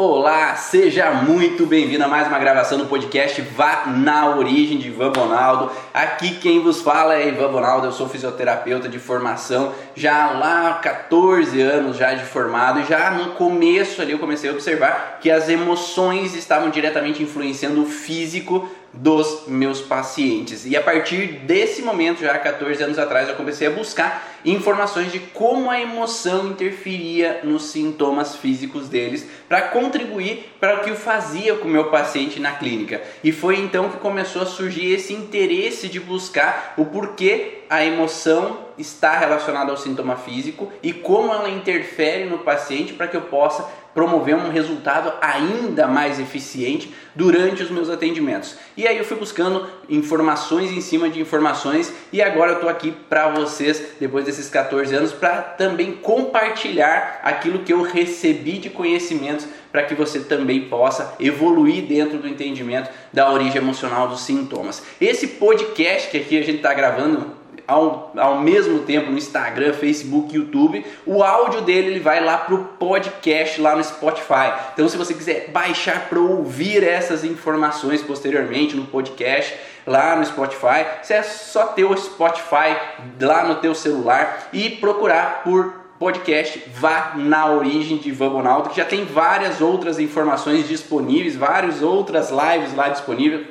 Olá, seja muito bem-vindo a mais uma gravação do podcast Vá na Origem de Ivan Bonaldo. Aqui quem vos fala é Ivan Bonaldo, eu sou fisioterapeuta de formação, já lá 14 anos já de formado e já no começo ali eu comecei a observar que as emoções estavam diretamente influenciando o físico dos meus pacientes. E a partir desse momento, já 14 anos atrás, eu comecei a buscar informações de como a emoção interferia nos sintomas físicos deles para contribuir para o que eu fazia com o meu paciente na clínica. E foi então que começou a surgir esse interesse de buscar o porquê a emoção está relacionada ao sintoma físico e como ela interfere no paciente para que eu possa promover um resultado ainda mais eficiente durante os meus atendimentos. E aí eu fui buscando informações em cima de informações e agora eu estou aqui para vocês, depois desses 14 anos, para também compartilhar aquilo que eu recebi de conhecimentos para que você também possa evoluir dentro do entendimento da origem emocional dos sintomas. Esse podcast que aqui a gente está gravando ao, ao mesmo tempo no Instagram, Facebook, YouTube. O áudio dele ele vai lá para o podcast lá no Spotify. Então, se você quiser baixar para ouvir essas informações posteriormente no podcast lá no Spotify, você é só ter o Spotify lá no teu celular e procurar por podcast Vá na Origem de Bonaldo, que já tem várias outras informações disponíveis, várias outras lives lá disponíveis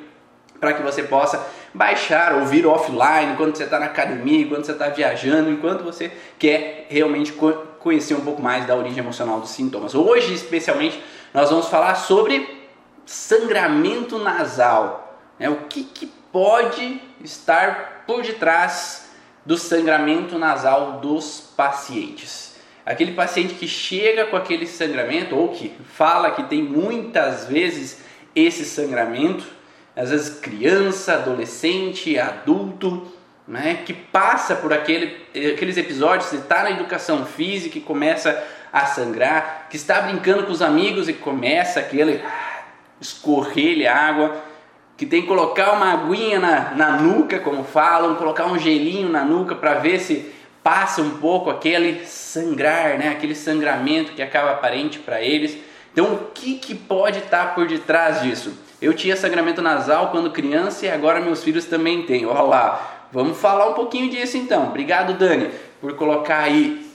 para que você possa baixar, ouvir offline, enquanto você está na academia, enquanto você está viajando, enquanto você quer realmente conhecer um pouco mais da origem emocional dos sintomas. Hoje, especialmente, nós vamos falar sobre sangramento nasal. Né? O que, que pode estar por detrás do sangramento nasal dos pacientes? Aquele paciente que chega com aquele sangramento ou que fala que tem muitas vezes esse sangramento às vezes criança, adolescente, adulto, né, que passa por aquele, aqueles episódios, está na educação física e começa a sangrar, que está brincando com os amigos e começa aquele escorrer água, que tem que colocar uma aguinha na, na nuca, como falam, colocar um gelinho na nuca para ver se passa um pouco aquele sangrar, né, aquele sangramento que acaba aparente para eles. Então, o que, que pode estar tá por detrás disso? Eu tinha sangramento nasal quando criança e agora meus filhos também têm. Olha lá, vamos falar um pouquinho disso então. Obrigado, Dani, por colocar aí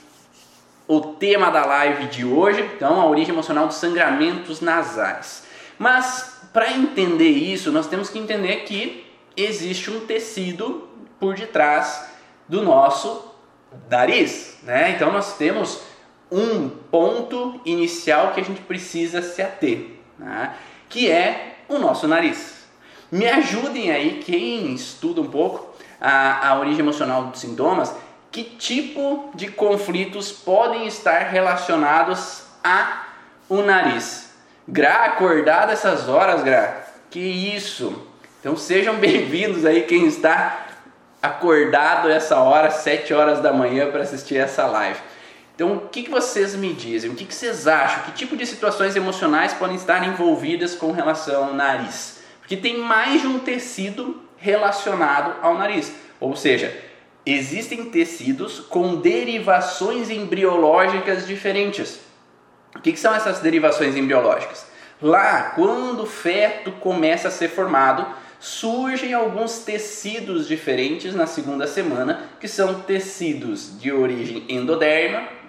o tema da live de hoje. Então, a origem emocional dos sangramentos nasais. Mas, para entender isso, nós temos que entender que existe um tecido por detrás do nosso nariz, né? Então, nós temos um ponto inicial que a gente precisa se ater, né? que é o nosso nariz. Me ajudem aí, quem estuda um pouco a, a origem emocional dos sintomas, que tipo de conflitos podem estar relacionados a o nariz. Gra, acordar dessas horas, Gra? Que isso! Então sejam bem-vindos aí quem está acordado essa hora, 7 horas da manhã para assistir essa live. Então, o que, que vocês me dizem? O que, que vocês acham? Que tipo de situações emocionais podem estar envolvidas com relação ao nariz? Porque tem mais de um tecido relacionado ao nariz. Ou seja, existem tecidos com derivações embriológicas diferentes. O que, que são essas derivações embriológicas? Lá, quando o feto começa a ser formado, surgem alguns tecidos diferentes na segunda semana, que são tecidos de origem endoderma,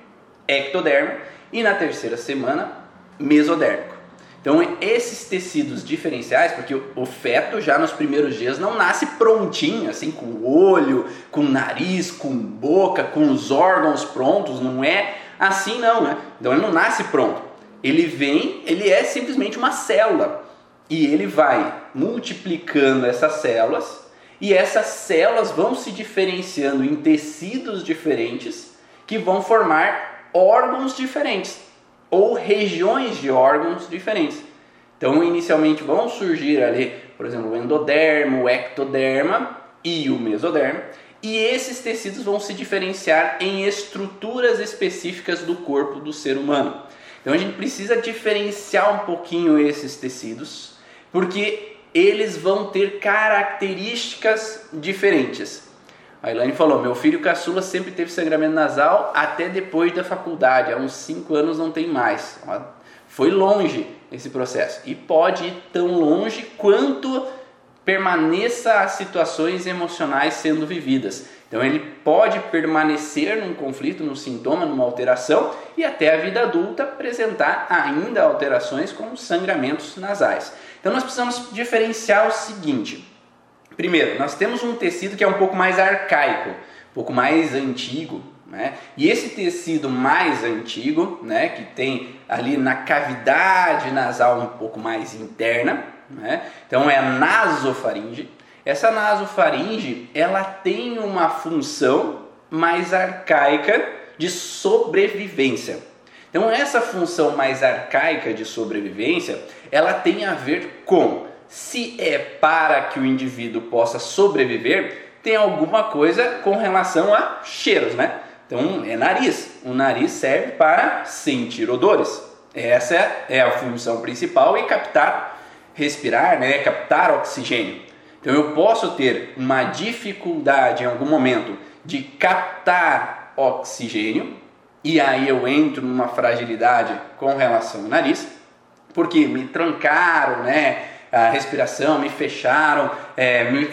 ectoderma e na terceira semana mesodérmico. Então esses tecidos diferenciais, porque o feto já nos primeiros dias não nasce prontinho, assim com o olho, com o nariz, com boca, com os órgãos prontos, não é assim não, né? Então ele não nasce pronto. Ele vem, ele é simplesmente uma célula e ele vai multiplicando essas células e essas células vão se diferenciando em tecidos diferentes que vão formar órgãos diferentes ou regiões de órgãos diferentes. Então, inicialmente vão surgir ali, por exemplo, o endodermo, o ectoderma e o mesoderma, e esses tecidos vão se diferenciar em estruturas específicas do corpo do ser humano. Então, a gente precisa diferenciar um pouquinho esses tecidos, porque eles vão ter características diferentes. A Elaine falou: meu filho caçula sempre teve sangramento nasal até depois da faculdade, há uns 5 anos não tem mais. Foi longe esse processo e pode ir tão longe quanto permaneça as situações emocionais sendo vividas. Então ele pode permanecer num conflito, num sintoma, numa alteração e até a vida adulta apresentar ainda alterações como sangramentos nasais. Então nós precisamos diferenciar o seguinte: primeiro, nós temos um tecido que é um pouco mais arcaico, um pouco mais antigo, né? E esse tecido mais antigo, né, que tem ali na cavidade nasal um pouco mais interna, né? Então é a nasofaringe. Essa nasofaringe, ela tem uma função mais arcaica de sobrevivência. Então essa função mais arcaica de sobrevivência, ela tem a ver com se é para que o indivíduo possa sobreviver, tem alguma coisa com relação a cheiros, né? Então é nariz. O nariz serve para sentir odores. Essa é a função principal e captar respirar, né, captar oxigênio. Então eu posso ter uma dificuldade em algum momento de captar oxigênio e aí eu entro numa fragilidade com relação ao nariz, porque me trancaram, né, a respiração, me fecharam, é, me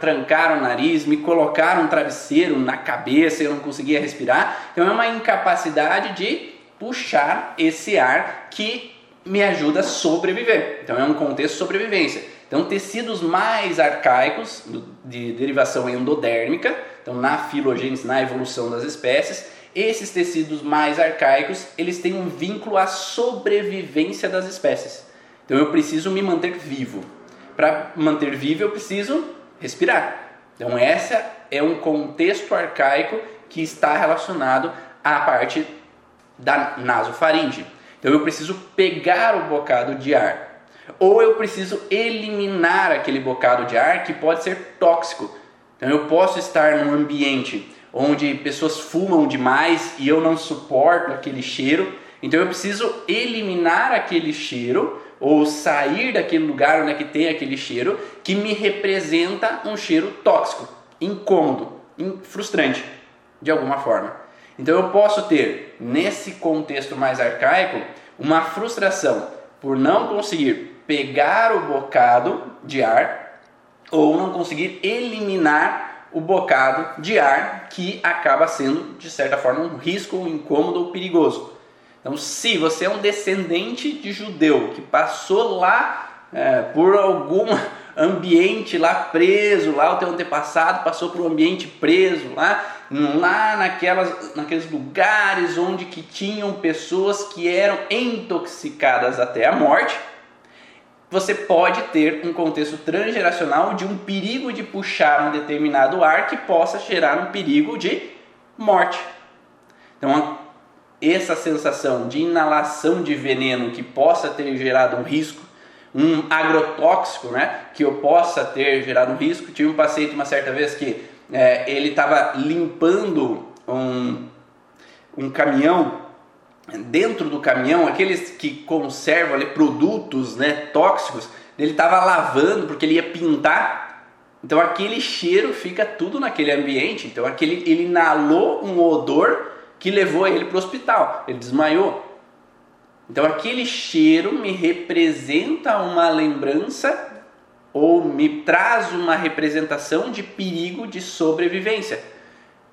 trancaram o nariz, me colocaram um travesseiro na cabeça, eu não conseguia respirar. Então é uma incapacidade de puxar esse ar que me ajuda a sobreviver. Então é um contexto de sobrevivência. Então tecidos mais arcaicos de derivação endodérmica, então na filogênese, na evolução das espécies, esses tecidos mais arcaicos, eles têm um vínculo à sobrevivência das espécies. Então eu preciso me manter vivo. Para manter vivo eu preciso respirar. Então essa é um contexto arcaico que está relacionado à parte da nasofaringe. Então eu preciso pegar o bocado de ar. Ou eu preciso eliminar aquele bocado de ar que pode ser tóxico. Então eu posso estar num ambiente onde pessoas fumam demais e eu não suporto aquele cheiro. Então eu preciso eliminar aquele cheiro ou sair daquele lugar onde é que tem aquele cheiro que me representa um cheiro tóxico, incômodo, frustrante de alguma forma. Então eu posso ter, nesse contexto mais arcaico, uma frustração por não conseguir pegar o bocado de ar ou não conseguir eliminar o bocado de ar que acaba sendo, de certa forma, um risco, um incômodo ou perigoso. Então, se você é um descendente de judeu que passou lá é, por algum ambiente lá preso, lá o teu antepassado passou por um ambiente preso lá, lá naquelas, naqueles lugares onde que tinham pessoas que eram intoxicadas até a morte, você pode ter um contexto transgeracional de um perigo de puxar um determinado ar que possa gerar um perigo de morte. Então, essa sensação de inalação de veneno que possa ter gerado um risco, um agrotóxico, né, que eu possa ter gerado um risco. Tive um paciente uma certa vez que é, ele estava limpando um, um caminhão, dentro do caminhão, aqueles que conservam ali, produtos né, tóxicos, ele estava lavando porque ele ia pintar. Então aquele cheiro fica tudo naquele ambiente. Então aquele, ele inalou um odor que levou ele para o hospital. Ele desmaiou. Então aquele cheiro me representa uma lembrança ou me traz uma representação de perigo de sobrevivência.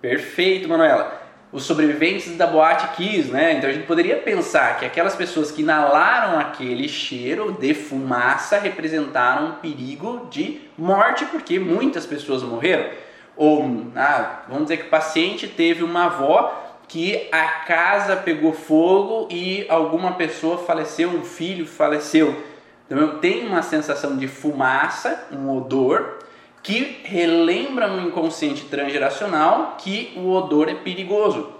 Perfeito, Manuela. Os sobreviventes da boate Kiss, né? Então a gente poderia pensar que aquelas pessoas que inalaram aquele cheiro de fumaça representaram um perigo de morte, porque muitas pessoas morreram. Ou, ah, vamos dizer que o paciente teve uma avó que a casa pegou fogo e alguma pessoa faleceu, um filho faleceu. Então eu tenho uma sensação de fumaça, um odor, que relembra no inconsciente transgeracional que o odor é perigoso.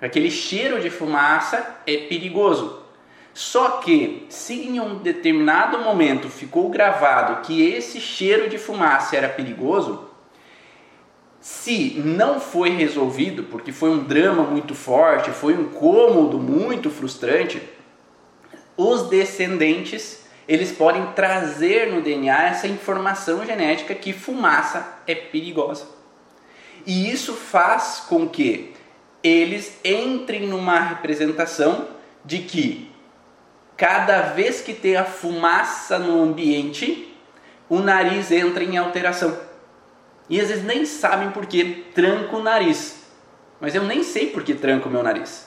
Aquele cheiro de fumaça é perigoso. Só que, se em um determinado momento ficou gravado que esse cheiro de fumaça era perigoso, se não foi resolvido, porque foi um drama muito forte, foi um cômodo muito frustrante, os descendentes eles podem trazer no DNA essa informação genética que fumaça é perigosa. E isso faz com que eles entrem numa representação de que cada vez que tem a fumaça no ambiente, o nariz entra em alteração. E às vezes nem sabem por que tranco o nariz. Mas eu nem sei por que tranco o meu nariz.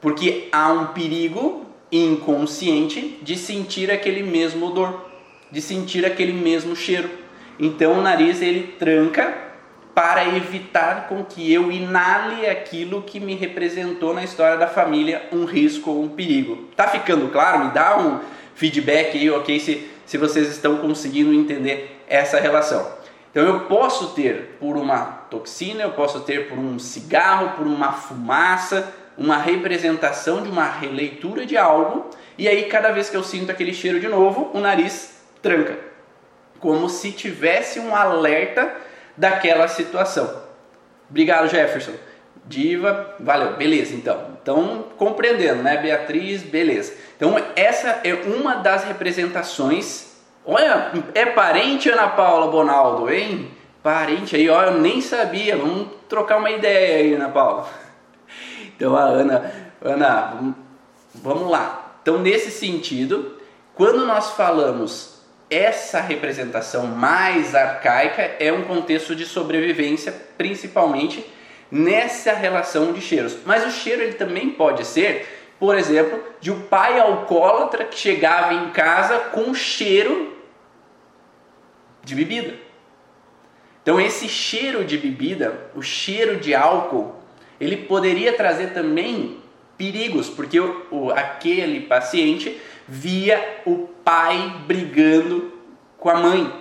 Porque há um perigo inconsciente de sentir aquele mesmo odor, de sentir aquele mesmo cheiro. Então o nariz ele tranca para evitar com que eu inale aquilo que me representou na história da família um risco ou um perigo. Tá ficando claro? Me dá um feedback aí, ok? Se, se vocês estão conseguindo entender essa relação. Então eu posso ter por uma toxina, eu posso ter por um cigarro, por uma fumaça, uma representação de uma releitura de algo, e aí cada vez que eu sinto aquele cheiro de novo, o nariz tranca, como se tivesse um alerta daquela situação. Obrigado, Jefferson. Diva, valeu, beleza então. Então, compreendendo, né, Beatriz, beleza. Então, essa é uma das representações Olha, é parente Ana Paula Bonaldo, hein? Parente aí, ó, eu nem sabia. Vamos trocar uma ideia aí, Ana Paula. Então a Ana, Ana, vamos lá. Então nesse sentido, quando nós falamos essa representação mais arcaica é um contexto de sobrevivência, principalmente nessa relação de cheiros. Mas o cheiro ele também pode ser, por exemplo, de um pai alcoólatra que chegava em casa com cheiro de bebida. Então esse cheiro de bebida, o cheiro de álcool, ele poderia trazer também perigos, porque o, o, aquele paciente via o pai brigando com a mãe.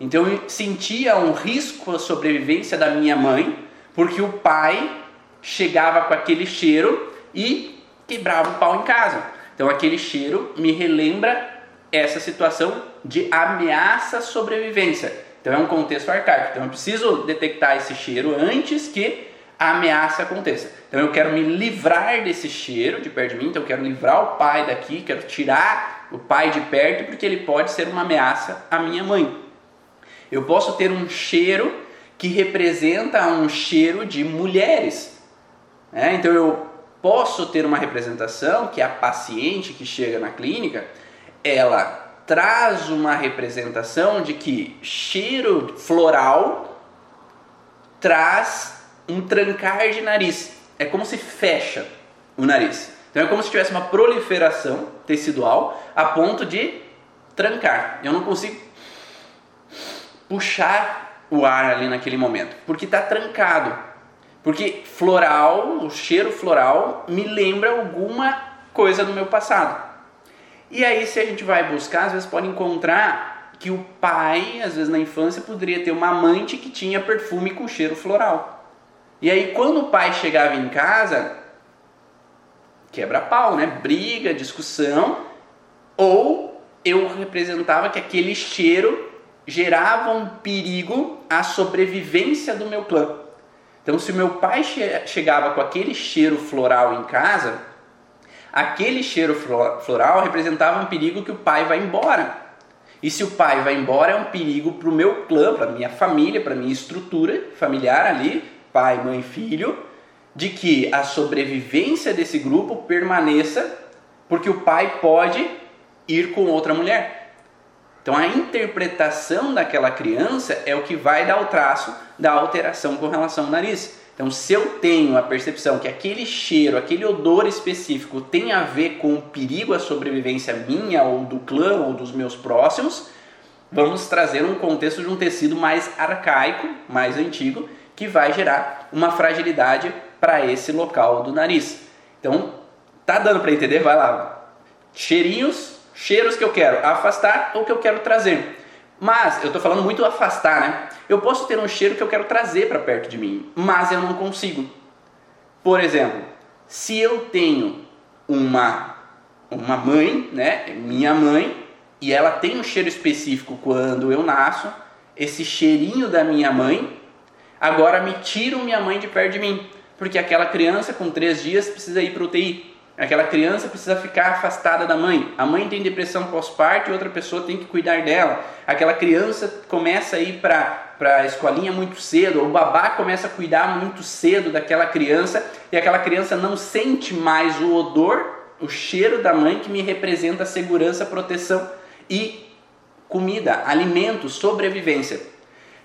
Então eu sentia um risco à sobrevivência da minha mãe, porque o pai chegava com aquele cheiro e quebrava o pau em casa. Então aquele cheiro me relembra essa situação de ameaça à sobrevivência. Então é um contexto arcaico. Então eu preciso detectar esse cheiro antes que a ameaça aconteça. Então eu quero me livrar desse cheiro de perto de mim, então eu quero livrar o pai daqui, quero tirar o pai de perto porque ele pode ser uma ameaça à minha mãe. Eu posso ter um cheiro que representa um cheiro de mulheres. Né? Então eu posso ter uma representação que a paciente que chega na clínica ela traz uma representação de que cheiro floral traz um trancar de nariz. É como se fecha o nariz. Então é como se tivesse uma proliferação tecidual a ponto de trancar. Eu não consigo puxar o ar ali naquele momento, porque está trancado. Porque floral, o cheiro floral me lembra alguma coisa do meu passado. E aí, se a gente vai buscar, às vezes pode encontrar que o pai, às vezes na infância, poderia ter uma amante que tinha perfume com cheiro floral. E aí, quando o pai chegava em casa, quebra-pau, né? Briga, discussão, ou eu representava que aquele cheiro gerava um perigo à sobrevivência do meu clã. Então, se o meu pai che chegava com aquele cheiro floral em casa, aquele cheiro floral representava um perigo que o pai vai embora. E se o pai vai embora, é um perigo para o meu clã, para minha família, para minha estrutura familiar ali, pai, mãe, filho, de que a sobrevivência desse grupo permaneça, porque o pai pode ir com outra mulher. Então a interpretação daquela criança é o que vai dar o traço da alteração com relação ao nariz. Então, se eu tenho a percepção que aquele cheiro, aquele odor específico tem a ver com o perigo à sobrevivência minha ou do clã ou dos meus próximos, vamos trazer um contexto de um tecido mais arcaico, mais antigo, que vai gerar uma fragilidade para esse local do nariz. Então, tá dando para entender? Vai lá. Cheirinhos, cheiros que eu quero afastar ou que eu quero trazer. Mas eu estou falando muito afastar, né? Eu posso ter um cheiro que eu quero trazer para perto de mim, mas eu não consigo. Por exemplo, se eu tenho uma uma mãe, né, minha mãe, e ela tem um cheiro específico quando eu nasço, esse cheirinho da minha mãe, agora me tiram minha mãe de perto de mim, porque aquela criança com três dias precisa ir para UTI. Aquela criança precisa ficar afastada da mãe. A mãe tem depressão pós-parto e outra pessoa tem que cuidar dela. Aquela criança começa a ir para a escolinha muito cedo, o babá começa a cuidar muito cedo daquela criança e aquela criança não sente mais o odor o cheiro da mãe que me representa segurança, proteção e comida, alimento, sobrevivência.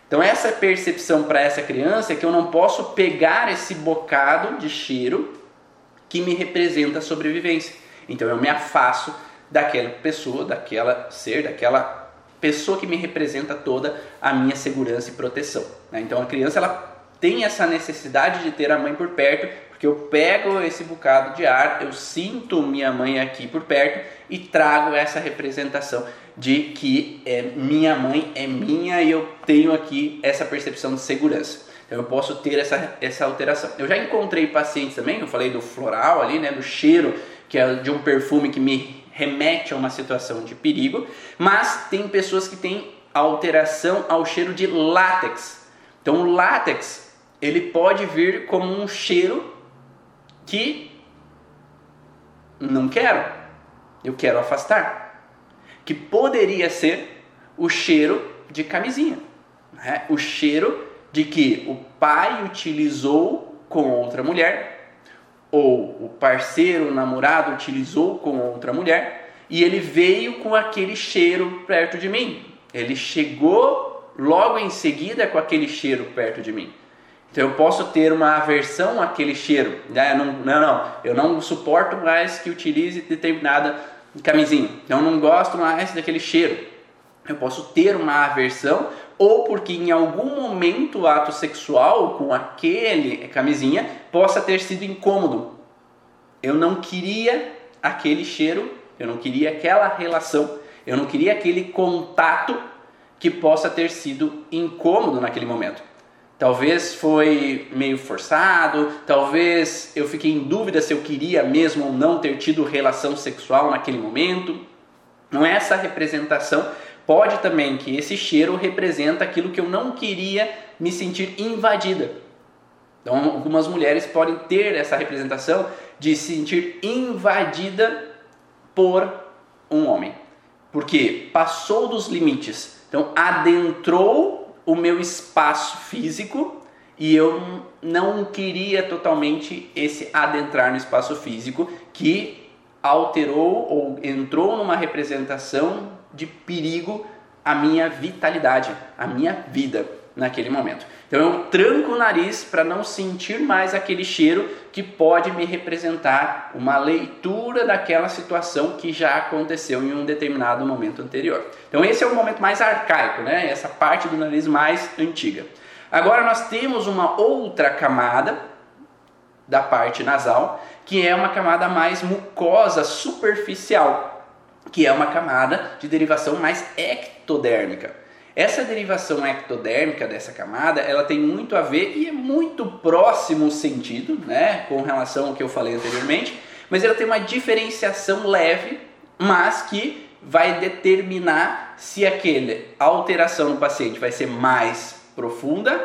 Então essa percepção para essa criança é que eu não posso pegar esse bocado de cheiro que me representa a sobrevivência. Então eu me afasto daquela pessoa, daquela ser, daquela pessoa que me representa toda a minha segurança e proteção. Né? Então a criança ela tem essa necessidade de ter a mãe por perto, porque eu pego esse bocado de ar, eu sinto minha mãe aqui por perto e trago essa representação de que é, minha mãe é minha e eu tenho aqui essa percepção de segurança. Então eu posso ter essa, essa alteração. Eu já encontrei pacientes também, eu falei do floral ali, né, do cheiro, que é de um perfume que me remete a uma situação de perigo, mas tem pessoas que têm alteração ao cheiro de látex. Então o látex, ele pode vir como um cheiro que não quero, eu quero afastar que poderia ser o cheiro de camisinha. Né? O cheiro de que o pai utilizou com outra mulher, ou o parceiro, o namorado utilizou com outra mulher, e ele veio com aquele cheiro perto de mim. Ele chegou logo em seguida com aquele cheiro perto de mim. Então eu posso ter uma aversão àquele cheiro. Né? Não, não, não, eu não suporto mais que utilize determinada camisinha. Eu não gosto mais daquele cheiro. Eu posso ter uma aversão ou porque em algum momento o ato sexual com aquele camisinha possa ter sido incômodo. Eu não queria aquele cheiro, eu não queria aquela relação, eu não queria aquele contato que possa ter sido incômodo naquele momento. Talvez foi meio forçado, talvez eu fiquei em dúvida se eu queria mesmo ou não ter tido relação sexual naquele momento. Não é essa representação. Pode também que esse cheiro representa aquilo que eu não queria me sentir invadida. Então, algumas mulheres podem ter essa representação de se sentir invadida por um homem, porque passou dos limites. Então, adentrou o meu espaço físico e eu não queria totalmente esse adentrar no espaço físico que alterou ou entrou numa representação de perigo a minha vitalidade, a minha vida naquele momento. Então eu tranco o nariz para não sentir mais aquele cheiro que pode me representar uma leitura daquela situação que já aconteceu em um determinado momento anterior. Então esse é o momento mais arcaico, né? Essa parte do nariz mais antiga. Agora nós temos uma outra camada da parte nasal, que é uma camada mais mucosa, superficial, que é uma camada de derivação mais ectodérmica. Essa derivação ectodérmica dessa camada, ela tem muito a ver e é muito próximo o sentido, né, com relação ao que eu falei anteriormente, mas ela tem uma diferenciação leve, mas que vai determinar se aquela alteração no paciente vai ser mais profunda,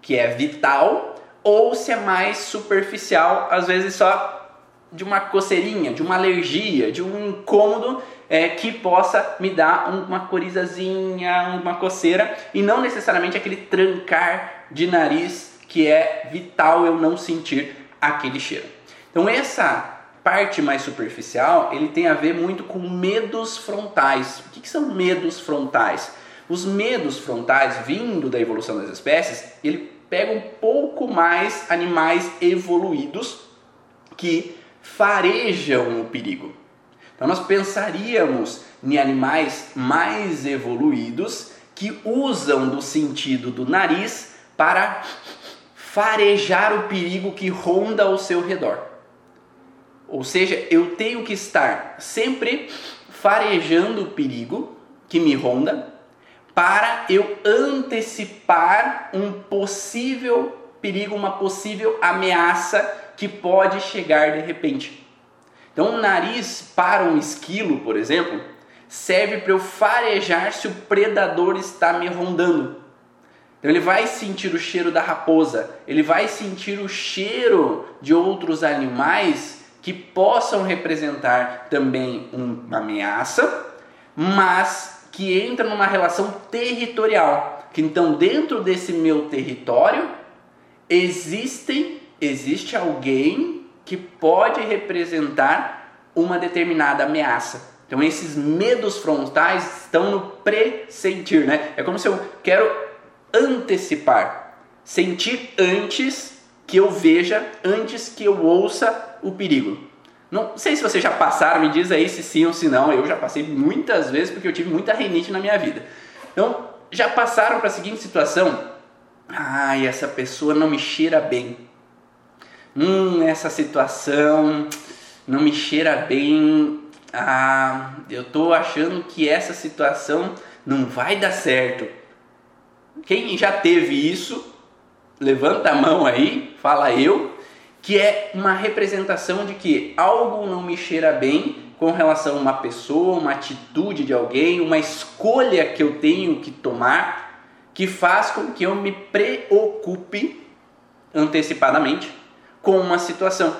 que é vital, ou se é mais superficial, às vezes só de uma coceirinha, de uma alergia, de um incômodo é, que possa me dar uma corizazinha, uma coceira e não necessariamente aquele trancar de nariz que é vital eu não sentir aquele cheiro. Então essa parte mais superficial ele tem a ver muito com medos frontais. O que, que são medos frontais? Os medos frontais vindo da evolução das espécies, ele pega um pouco mais animais evoluídos que farejam o perigo. Então nós pensaríamos em animais mais evoluídos que usam do sentido do nariz para farejar o perigo que ronda ao seu redor. Ou seja, eu tenho que estar sempre farejando o perigo que me ronda para eu antecipar um possível perigo, uma possível ameaça que pode chegar de repente. Então, o nariz para um esquilo, por exemplo, serve para eu farejar se o predador está me rondando. Então, ele vai sentir o cheiro da raposa, ele vai sentir o cheiro de outros animais que possam representar também uma ameaça, mas que entra numa relação territorial. Que então, dentro desse meu território, existem, existe alguém que pode representar uma determinada ameaça. Então esses medos frontais estão no pressentir, né? É como se eu quero antecipar, sentir antes que eu veja, antes que eu ouça o perigo. Não sei se vocês já passaram, me diz aí se sim ou se não. Eu já passei muitas vezes porque eu tive muita rinite na minha vida. Então, já passaram para a seguinte situação? Ai, essa pessoa não me cheira bem. Hum, essa situação não me cheira bem. Ah, eu tô achando que essa situação não vai dar certo. Quem já teve isso, levanta a mão aí, fala eu, que é uma representação de que algo não me cheira bem com relação a uma pessoa, uma atitude de alguém, uma escolha que eu tenho que tomar, que faz com que eu me preocupe antecipadamente com uma situação.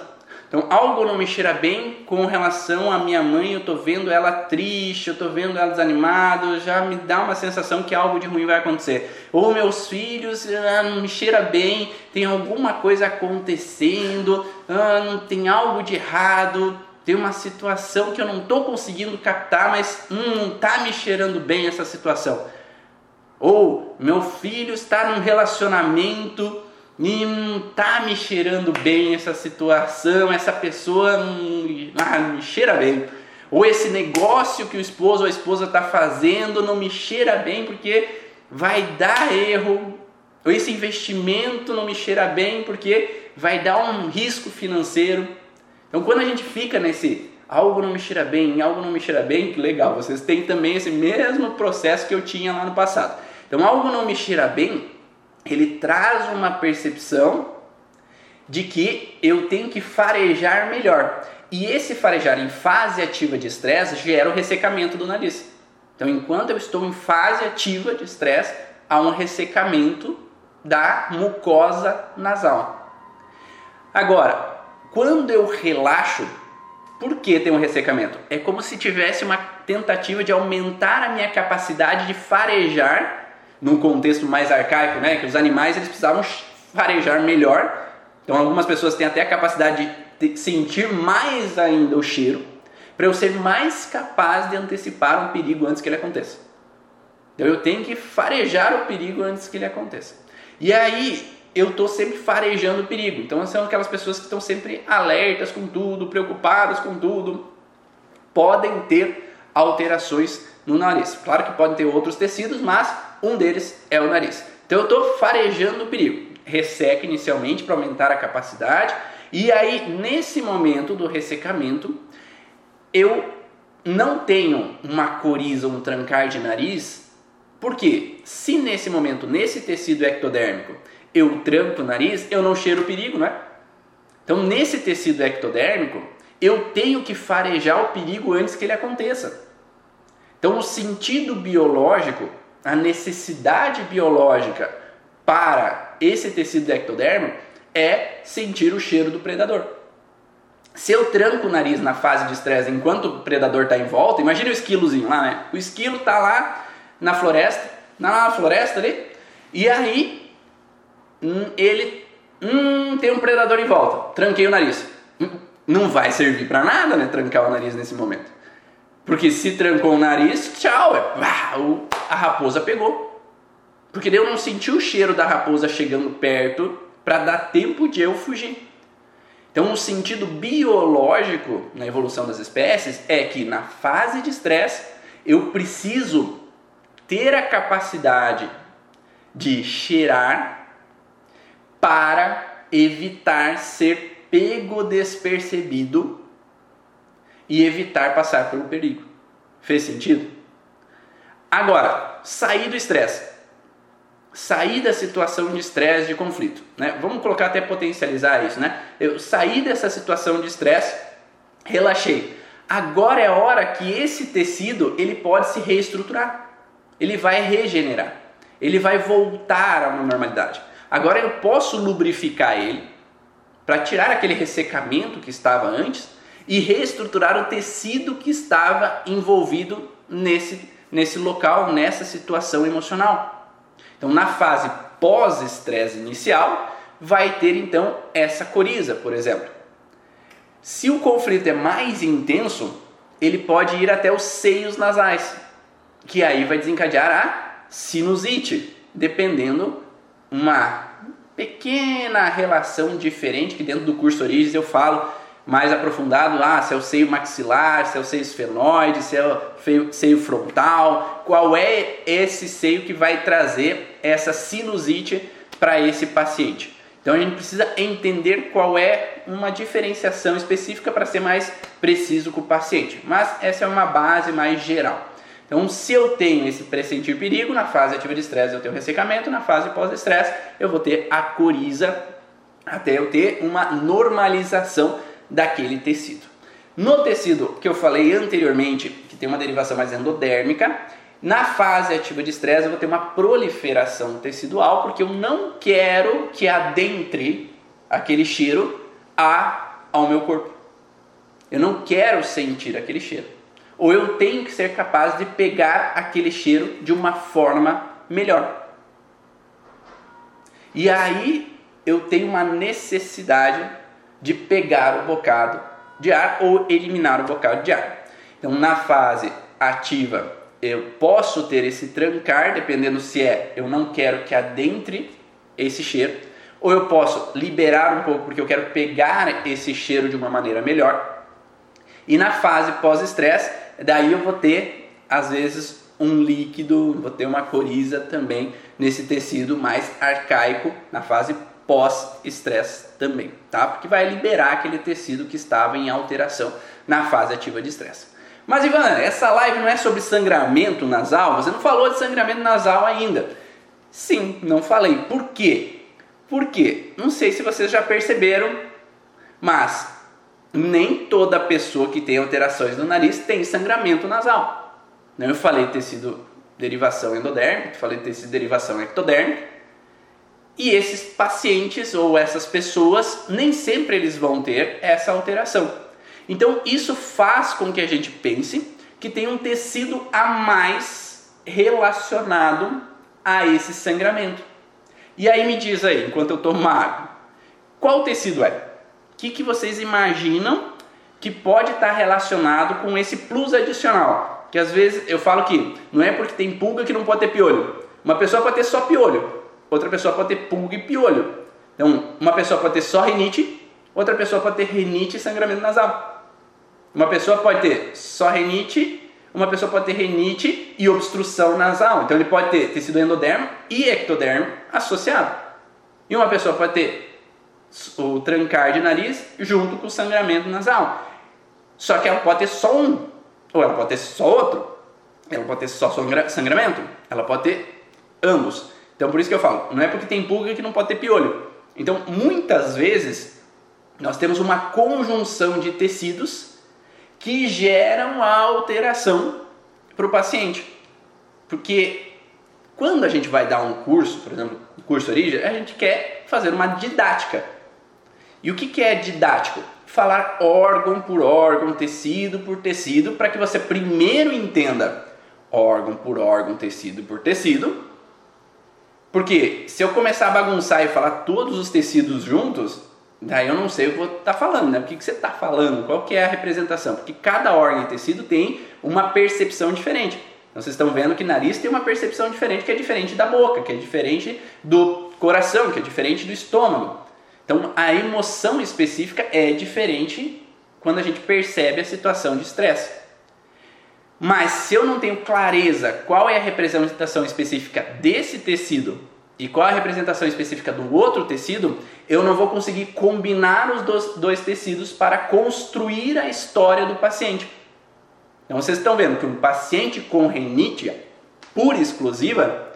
Então, algo não me cheira bem com relação à minha mãe, eu estou vendo ela triste, eu estou vendo ela desanimada, já me dá uma sensação que algo de ruim vai acontecer. Ou meus filhos, ah, não me cheira bem, tem alguma coisa acontecendo, ah, tem algo de errado, tem uma situação que eu não estou conseguindo captar, mas hum, não está me cheirando bem essa situação. Ou meu filho está num relacionamento não tá me cheirando bem essa situação, essa pessoa hum, ah, me cheira bem. Ou esse negócio que o esposo ou a esposa está fazendo não me cheira bem porque vai dar erro. Ou esse investimento não me cheira bem porque vai dar um risco financeiro. Então quando a gente fica nesse algo não me cheira bem, algo não me cheira bem, que legal, vocês têm também esse mesmo processo que eu tinha lá no passado. Então algo não me cheira bem ele traz uma percepção de que eu tenho que farejar melhor. E esse farejar em fase ativa de estresse gera o ressecamento do nariz. Então, enquanto eu estou em fase ativa de estresse, há um ressecamento da mucosa nasal. Agora, quando eu relaxo, por que tem um ressecamento? É como se tivesse uma tentativa de aumentar a minha capacidade de farejar num contexto mais arcaico, né, que os animais eles precisavam farejar melhor. Então algumas pessoas têm até a capacidade de sentir mais ainda o cheiro, para eu ser mais capaz de antecipar um perigo antes que ele aconteça. Então eu tenho que farejar o perigo antes que ele aconteça. E aí eu estou sempre farejando o perigo. Então são aquelas pessoas que estão sempre alertas com tudo, preocupadas com tudo, podem ter alterações no nariz. Claro que podem ter outros tecidos, mas um deles é o nariz. Então eu estou farejando o perigo. Resseca inicialmente para aumentar a capacidade, e aí nesse momento do ressecamento eu não tenho uma coriza, um trancar de nariz, porque se nesse momento, nesse tecido ectodérmico, eu tranco o nariz, eu não cheiro o perigo, né? Então nesse tecido ectodérmico, eu tenho que farejar o perigo antes que ele aconteça. Então o sentido biológico a necessidade biológica para esse tecido ectodérmico é sentir o cheiro do predador. Se eu tranco o nariz na fase de estresse enquanto o predador está em volta, imagine o esquilozinho lá, né? O esquilo está lá na floresta, na floresta ali, e aí hum, ele hum, tem um predador em volta. Tranquei o nariz. Hum, não vai servir para nada, né? Trancar o nariz nesse momento. Porque se trancou o nariz, tchau, é, a raposa pegou. Porque eu não senti o cheiro da raposa chegando perto para dar tempo de eu fugir. Então, o sentido biológico na evolução das espécies é que na fase de estresse eu preciso ter a capacidade de cheirar para evitar ser pego despercebido e evitar passar pelo perigo. Fez sentido? Agora, sair do estresse. Sair da situação de estresse, de conflito. Né? Vamos colocar até potencializar isso. Né? Eu saí dessa situação de estresse, relaxei. Agora é hora que esse tecido ele pode se reestruturar. Ele vai regenerar. Ele vai voltar a uma normalidade. Agora eu posso lubrificar ele para tirar aquele ressecamento que estava antes e reestruturar o tecido que estava envolvido nesse, nesse local, nessa situação emocional. Então, na fase pós-estresse inicial, vai ter então essa coriza, por exemplo. Se o conflito é mais intenso, ele pode ir até os seios nasais, que aí vai desencadear a sinusite, dependendo uma pequena relação diferente que dentro do curso Origens eu falo mais aprofundado, ah, se é o seio maxilar, se é o seio esfenoide, se é o seio frontal, qual é esse seio que vai trazer essa sinusite para esse paciente. Então a gente precisa entender qual é uma diferenciação específica para ser mais preciso com o paciente. Mas essa é uma base mais geral. Então, se eu tenho esse pressentir perigo, na fase ativa de estresse eu tenho ressecamento, na fase pós-estresse eu vou ter a coriza até eu ter uma normalização daquele tecido. No tecido que eu falei anteriormente, que tem uma derivação mais endodérmica, na fase ativa de estresse eu vou ter uma proliferação tecidual, porque eu não quero que adentre aquele cheiro a, ao meu corpo. Eu não quero sentir aquele cheiro. Ou eu tenho que ser capaz de pegar aquele cheiro de uma forma melhor. E aí eu tenho uma necessidade de pegar o bocado de ar ou eliminar o bocado de ar. Então, na fase ativa, eu posso ter esse trancar, dependendo se é eu não quero que adentre esse cheiro, ou eu posso liberar um pouco porque eu quero pegar esse cheiro de uma maneira melhor. E na fase pós-estresse, daí eu vou ter às vezes um líquido, vou ter uma coriza também nesse tecido mais arcaico na fase pós-estresse também, tá? Porque vai liberar aquele tecido que estava em alteração na fase ativa de estresse. Mas Ivan, essa live não é sobre sangramento nasal? Você não falou de sangramento nasal ainda. Sim, não falei. Por quê? Porque não sei se vocês já perceberam, mas nem toda pessoa que tem alterações no nariz tem sangramento nasal. Eu falei tecido derivação endodérmica, falei tecido derivação ectodérmica, e esses pacientes ou essas pessoas nem sempre eles vão ter essa alteração. Então isso faz com que a gente pense que tem um tecido a mais relacionado a esse sangramento. E aí me diz aí, enquanto eu tomo água, qual tecido é? O que, que vocês imaginam que pode estar relacionado com esse plus adicional? Que às vezes eu falo que não é porque tem pulga que não pode ter piolho. Uma pessoa pode ter só piolho, outra pessoa pode ter pulga e piolho. Então, uma pessoa pode ter só rinite, outra pessoa pode ter rinite e sangramento nasal. Uma pessoa pode ter só rinite, uma pessoa pode ter rinite e obstrução nasal. Então, ele pode ter tecido endodermo e ectodermo associado. E uma pessoa pode ter o trancar de nariz junto com o sangramento nasal. Só que ela pode ter só um, ou ela pode ter só outro. Ela pode ter só sangramento, ela pode ter ambos. Então por isso que eu falo, não é porque tem pulga que não pode ter piolho. Então muitas vezes nós temos uma conjunção de tecidos que geram a alteração para o paciente. Porque quando a gente vai dar um curso, por exemplo, um curso origem, a gente quer fazer uma didática. E o que, que é didático? Falar órgão por órgão, tecido por tecido, para que você primeiro entenda órgão por órgão, tecido por tecido, porque se eu começar a bagunçar e falar todos os tecidos juntos, daí eu não sei o que vou estar tá falando, né? O que, que você está falando? Qual que é a representação? Porque cada órgão e tecido tem uma percepção diferente. Então vocês estão vendo que nariz tem uma percepção diferente, que é diferente da boca, que é diferente do coração, que é diferente do estômago. Então a emoção específica é diferente quando a gente percebe a situação de estresse. Mas se eu não tenho clareza qual é a representação específica desse tecido e qual é a representação específica do outro tecido, eu não vou conseguir combinar os dois, dois tecidos para construir a história do paciente. Então vocês estão vendo que um paciente com renite pura exclusiva,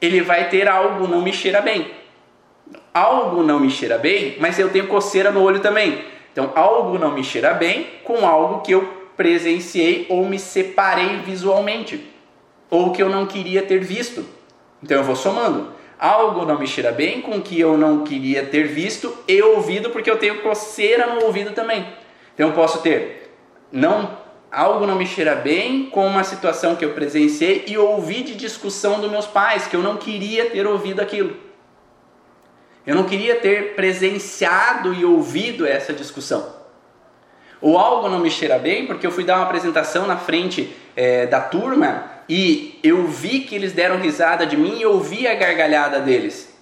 ele vai ter algo não me cheira bem. Algo não me cheira bem, mas eu tenho coceira no olho também. Então algo não me cheira bem com algo que eu presenciei ou me separei visualmente, ou que eu não queria ter visto. Então eu vou somando. Algo não me cheira bem com que eu não queria ter visto e ouvido, porque eu tenho coceira no ouvido também. Então eu posso ter não algo não me cheira bem com uma situação que eu presenciei e ouvi de discussão dos meus pais que eu não queria ter ouvido aquilo. Eu não queria ter presenciado e ouvido essa discussão. Ou algo não me cheira bem porque eu fui dar uma apresentação na frente é, da turma e eu vi que eles deram risada de mim e ouvi a gargalhada deles.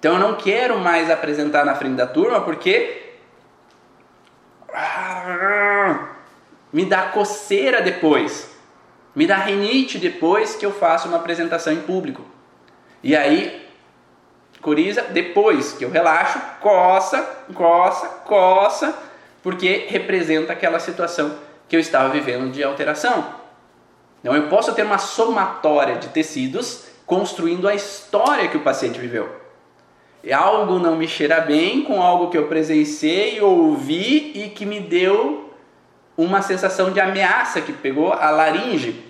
Então eu não quero mais apresentar na frente da turma porque me dá coceira depois, me dá rinite depois que eu faço uma apresentação em público. E aí, coriza, depois que eu relaxo, coça, coça, coça, porque representa aquela situação que eu estava vivendo de alteração. Então eu posso ter uma somatória de tecidos construindo a história que o paciente viveu algo não me cheira bem com algo que eu presenciei, ouvi e que me deu uma sensação de ameaça que pegou a laringe.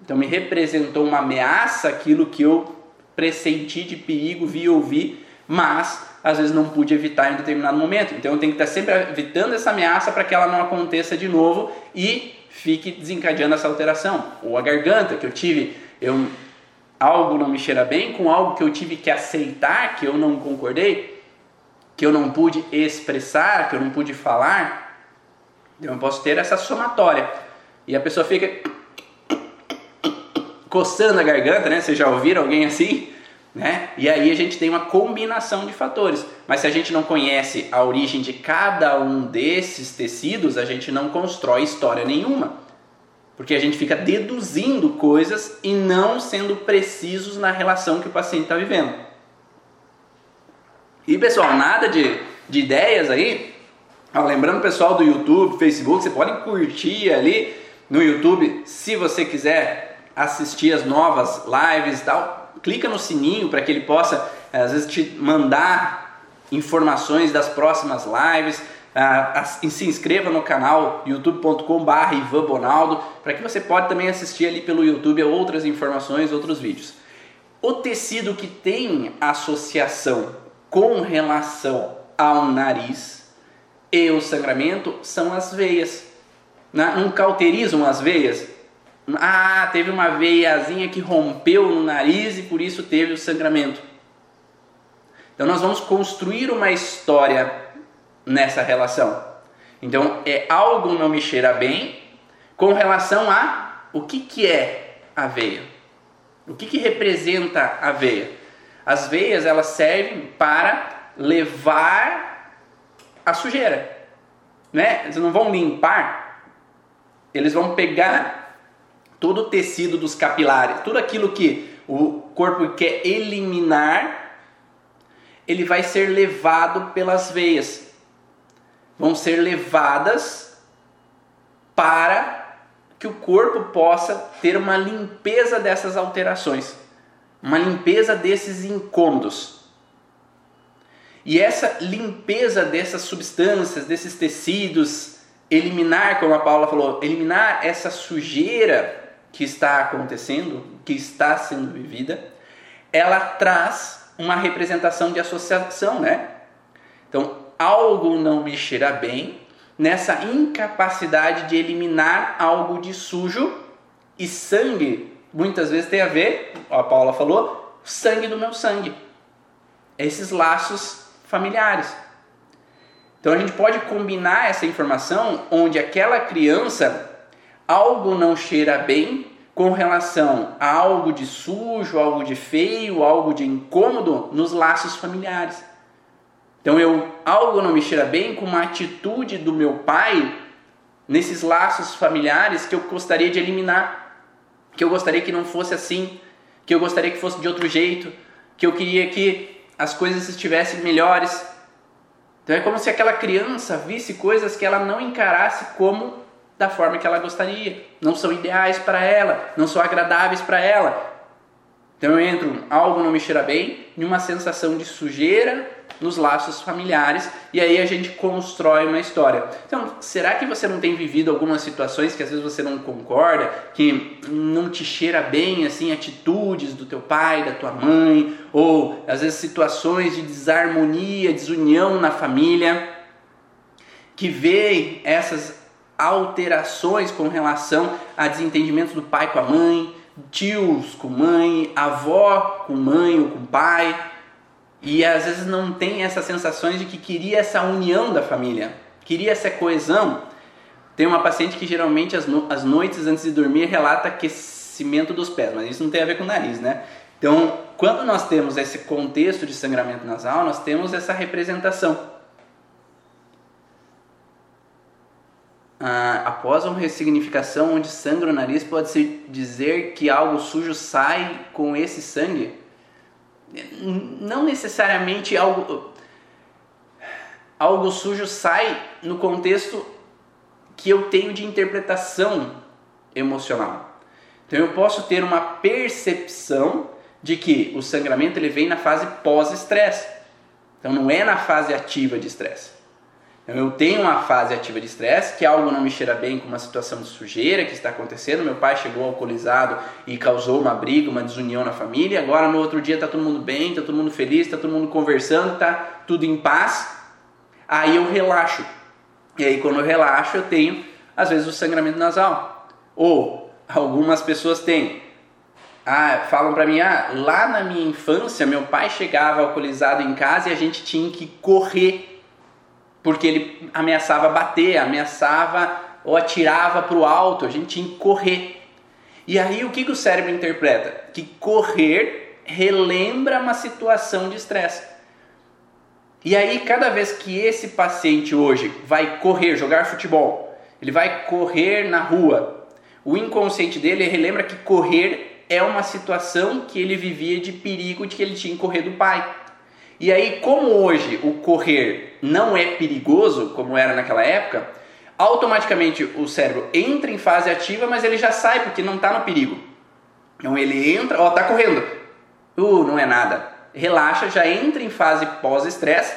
Então me representou uma ameaça aquilo que eu pressenti de perigo, vi e ouvi, mas às vezes não pude evitar em determinado momento. Então eu tenho que estar sempre evitando essa ameaça para que ela não aconteça de novo e fique desencadeando essa alteração. Ou a garganta que eu tive, eu algo não me cheira bem com algo que eu tive que aceitar, que eu não concordei, que eu não pude expressar, que eu não pude falar, então eu posso ter essa somatória. E a pessoa fica coçando a garganta, né? Vocês já ouviram alguém assim? Né? E aí a gente tem uma combinação de fatores. Mas se a gente não conhece a origem de cada um desses tecidos, a gente não constrói história nenhuma. Porque a gente fica deduzindo coisas e não sendo precisos na relação que o paciente está vivendo. E pessoal, nada de, de ideias aí. Ó, lembrando pessoal do YouTube, Facebook, você pode curtir ali no YouTube se você quiser assistir as novas lives e tal. Clica no sininho para que ele possa, às vezes, te mandar informações das próximas lives. Ah, se inscreva no canal youtube.com.br Ivan Bonaldo para que você pode também assistir ali pelo YouTube outras informações, outros vídeos. O tecido que tem associação com relação ao nariz e o sangramento são as veias. Não cauterizam as veias? Ah, teve uma veiazinha que rompeu no nariz e por isso teve o sangramento. Então nós vamos construir uma história nessa relação. Então, é algo não me cheira bem com relação a o que, que é a veia. O que, que representa a veia? As veias elas servem para levar a sujeira, né? Eles não vão limpar, eles vão pegar todo o tecido dos capilares, tudo aquilo que o corpo quer eliminar, ele vai ser levado pelas veias vão ser levadas para que o corpo possa ter uma limpeza dessas alterações, uma limpeza desses incômodos. E essa limpeza dessas substâncias, desses tecidos, eliminar, como a Paula falou, eliminar essa sujeira que está acontecendo, que está sendo vivida, ela traz uma representação de associação, né? Então, algo não me cheira bem, nessa incapacidade de eliminar algo de sujo e sangue muitas vezes tem a ver, a Paula falou, sangue do meu sangue. Esses laços familiares. Então a gente pode combinar essa informação onde aquela criança algo não cheira bem com relação a algo de sujo, algo de feio, algo de incômodo nos laços familiares. Então eu algo não me cheira bem com uma atitude do meu pai nesses laços familiares que eu gostaria de eliminar, que eu gostaria que não fosse assim, que eu gostaria que fosse de outro jeito, que eu queria que as coisas estivessem melhores. Então é como se aquela criança visse coisas que ela não encarasse como da forma que ela gostaria, não são ideais para ela, não são agradáveis para ela. Então eu entro, algo não me cheira bem, em uma sensação de sujeira nos laços familiares e aí a gente constrói uma história. Então, será que você não tem vivido algumas situações que às vezes você não concorda, que não te cheira bem assim atitudes do teu pai, da tua mãe, ou às vezes situações de desarmonia, desunião na família, que vê essas alterações com relação a desentendimentos do pai com a mãe, tios com mãe, avó com mãe ou com pai, e às vezes não tem essas sensações de que queria essa união da família, queria essa coesão. Tem uma paciente que geralmente as, no, as noites antes de dormir relata aquecimento dos pés, mas isso não tem a ver com o nariz, né? Então, quando nós temos esse contexto de sangramento nasal, nós temos essa representação. Ah, após uma ressignificação onde sangra o nariz, pode-se dizer que algo sujo sai com esse sangue? Não necessariamente algo, algo sujo sai no contexto que eu tenho de interpretação emocional. Então eu posso ter uma percepção de que o sangramento ele vem na fase pós-estresse. Então não é na fase ativa de estresse. Então, eu tenho uma fase ativa de estresse, que algo não me cheira bem com uma situação de sujeira que está acontecendo. Meu pai chegou alcoolizado e causou uma briga, uma desunião na família. Agora no outro dia está todo mundo bem, está todo mundo feliz, está todo mundo conversando, está tudo em paz. Aí eu relaxo. E aí quando eu relaxo, eu tenho às vezes o sangramento nasal. Ou algumas pessoas têm ah, falam para mim, ah, lá na minha infância meu pai chegava alcoolizado em casa e a gente tinha que correr porque ele ameaçava bater, ameaçava ou atirava para o alto, a gente tinha que correr. E aí o que, que o cérebro interpreta? Que correr relembra uma situação de estresse. E aí cada vez que esse paciente hoje vai correr, jogar futebol, ele vai correr na rua, o inconsciente dele relembra que correr é uma situação que ele vivia de perigo de que ele tinha que correr do pai. E aí, como hoje o correr não é perigoso, como era naquela época, automaticamente o cérebro entra em fase ativa, mas ele já sai porque não está no perigo. Então ele entra, ó, tá correndo. Uh, não é nada. Relaxa, já entra em fase pós-estresse,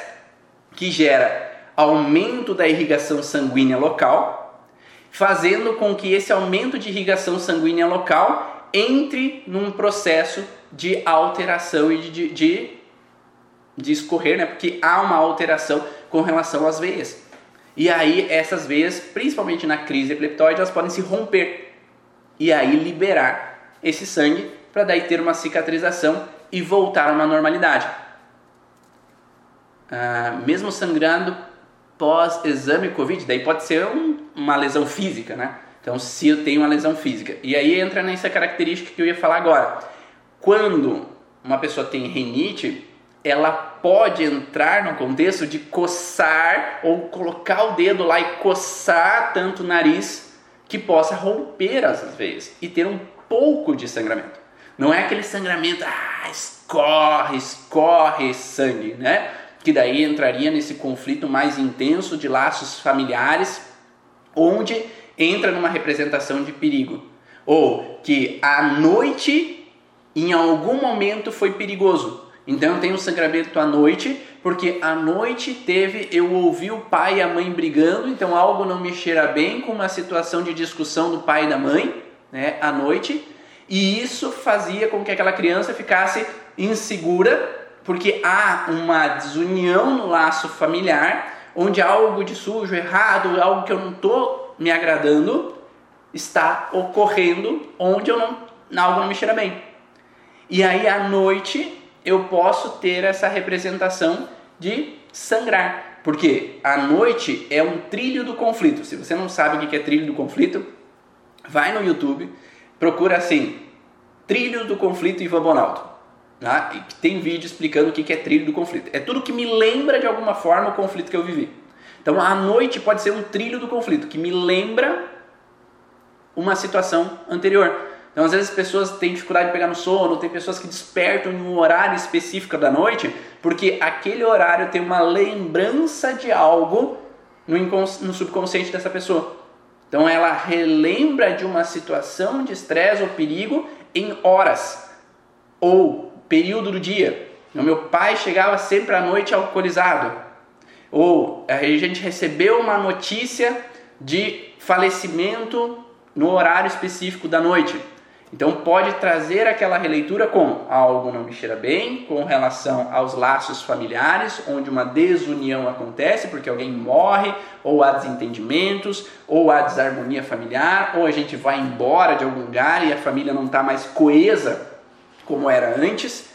que gera aumento da irrigação sanguínea local, fazendo com que esse aumento de irrigação sanguínea local entre num processo de alteração e de, de, de de escorrer, né? Porque há uma alteração com relação às veias. E aí essas veias, principalmente na crise epileptóide, elas podem se romper e aí liberar esse sangue para daí ter uma cicatrização e voltar a uma normalidade. Ah, mesmo sangrando pós-exame Covid, daí pode ser um, uma lesão física, né? Então, se eu tenho uma lesão física. E aí entra nessa característica que eu ia falar agora. Quando uma pessoa tem rinite, ela pode entrar no contexto de coçar ou colocar o dedo lá e coçar tanto o nariz que possa romper as veias e ter um pouco de sangramento. Não é aquele sangramento, ah, escorre, escorre sangue, né? Que daí entraria nesse conflito mais intenso de laços familiares, onde entra numa representação de perigo. Ou que a noite, em algum momento, foi perigoso então eu tenho sangramento à noite, porque à noite teve, eu ouvi o pai e a mãe brigando, então algo não me cheira bem com uma situação de discussão do pai e da mãe, né, à noite, e isso fazia com que aquela criança ficasse insegura, porque há uma desunião no laço familiar, onde algo de sujo, errado, algo que eu não estou me agradando, está ocorrendo, onde eu não, algo não me cheira bem. E aí à noite eu posso ter essa representação de sangrar. Porque a noite é um trilho do conflito. Se você não sabe o que é trilho do conflito, vai no YouTube, procura assim, trilho do conflito Ivan Bonaldo. Tá? E tem vídeo explicando o que é trilho do conflito. É tudo que me lembra de alguma forma o conflito que eu vivi. Então a noite pode ser um trilho do conflito, que me lembra uma situação anterior. Então, às vezes, as pessoas têm dificuldade de pegar no sono, tem pessoas que despertam em um horário específico da noite, porque aquele horário tem uma lembrança de algo no, no subconsciente dessa pessoa. Então, ela relembra de uma situação de estresse ou perigo em horas ou período do dia. O meu pai chegava sempre à noite alcoolizado. Ou a gente recebeu uma notícia de falecimento no horário específico da noite. Então pode trazer aquela releitura com algo não me cheira bem, com relação aos laços familiares, onde uma desunião acontece porque alguém morre, ou há desentendimentos, ou há desarmonia familiar, ou a gente vai embora de algum lugar e a família não está mais coesa como era antes.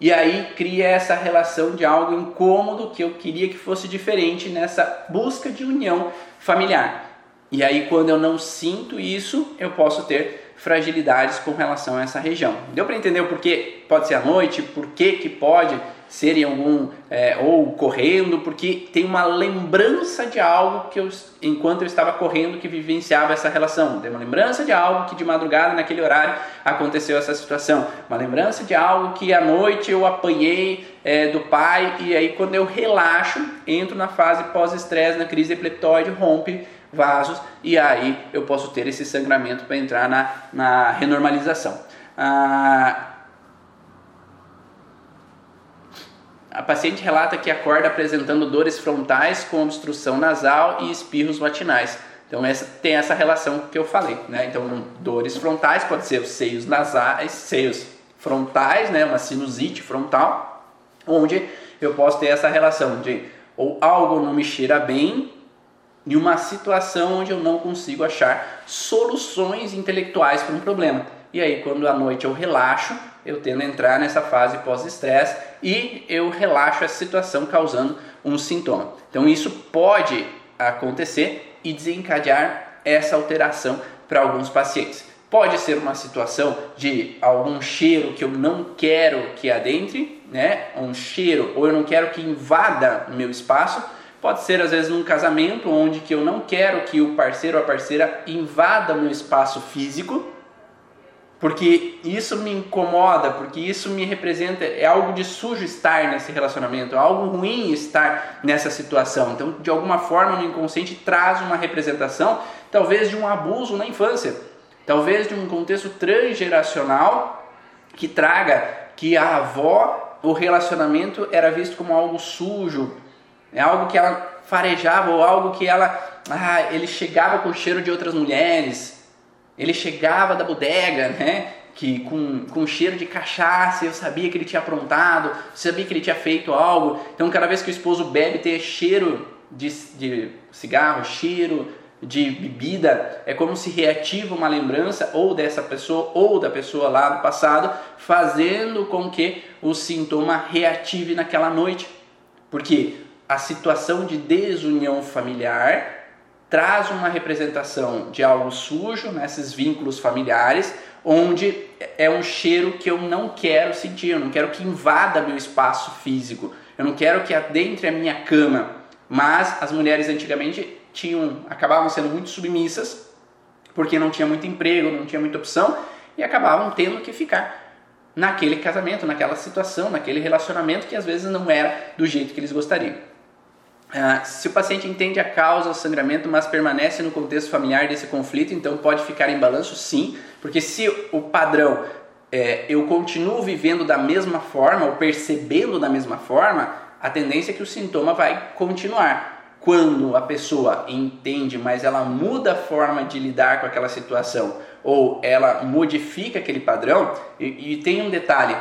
E aí cria essa relação de algo incômodo que eu queria que fosse diferente nessa busca de união familiar. E aí, quando eu não sinto isso, eu posso ter fragilidades com relação a essa região. Deu para entender o porquê pode ser à noite, por que pode ser em algum é, ou correndo, porque tem uma lembrança de algo que eu, enquanto eu estava correndo, que vivenciava essa relação. Tem uma lembrança de algo que de madrugada naquele horário aconteceu essa situação. Uma lembrança de algo que à noite eu apanhei é, do pai e aí quando eu relaxo entro na fase pós-estresse, na crise epileptóide, rompe vasos e aí eu posso ter esse sangramento para entrar na, na renormalização. Ah, A paciente relata que acorda apresentando dores frontais com obstrução nasal e espirros matinais. Então essa tem essa relação que eu falei, né? Então dores frontais pode ser os seios nasais, seios frontais, né? Uma sinusite frontal, onde eu posso ter essa relação de ou algo não me cheira bem em uma situação onde eu não consigo achar soluções intelectuais para um problema. E aí quando à noite eu relaxo, eu tendo a entrar nessa fase pós-estresse e eu relaxo essa situação causando um sintoma. Então isso pode acontecer e desencadear essa alteração para alguns pacientes. Pode ser uma situação de algum cheiro que eu não quero que adentre, né? Um cheiro ou eu não quero que invada o meu espaço. Pode ser às vezes num casamento onde que eu não quero que o parceiro ou a parceira invada meu espaço físico, porque isso me incomoda, porque isso me representa, é algo de sujo estar nesse relacionamento, é algo ruim estar nessa situação. Então, de alguma forma, no inconsciente traz uma representação, talvez de um abuso na infância, talvez de um contexto transgeracional que traga que a avó, o relacionamento era visto como algo sujo, é algo que ela farejava ou algo que ela, ah, ele chegava com o cheiro de outras mulheres, ele chegava da bodega, né? Que com, com cheiro de cachaça, eu sabia que ele tinha aprontado, sabia que ele tinha feito algo. Então, cada vez que o esposo bebe, tem cheiro de, de cigarro, cheiro de bebida, é como se reativa uma lembrança ou dessa pessoa ou da pessoa lá do passado, fazendo com que o sintoma reative naquela noite. Porque a situação de desunião familiar traz uma representação de algo sujo nesses vínculos familiares, onde é um cheiro que eu não quero sentir, eu não quero que invada meu espaço físico, eu não quero que adentre a minha cama. Mas as mulheres antigamente tinham, acabavam sendo muito submissas, porque não tinha muito emprego, não tinha muita opção, e acabavam tendo que ficar naquele casamento, naquela situação, naquele relacionamento que às vezes não era do jeito que eles gostariam. Uh, se o paciente entende a causa do sangramento, mas permanece no contexto familiar desse conflito, então pode ficar em balanço sim, porque se o padrão é, eu continuo vivendo da mesma forma ou percebendo da mesma forma, a tendência é que o sintoma vai continuar. Quando a pessoa entende, mas ela muda a forma de lidar com aquela situação ou ela modifica aquele padrão, e, e tem um detalhe: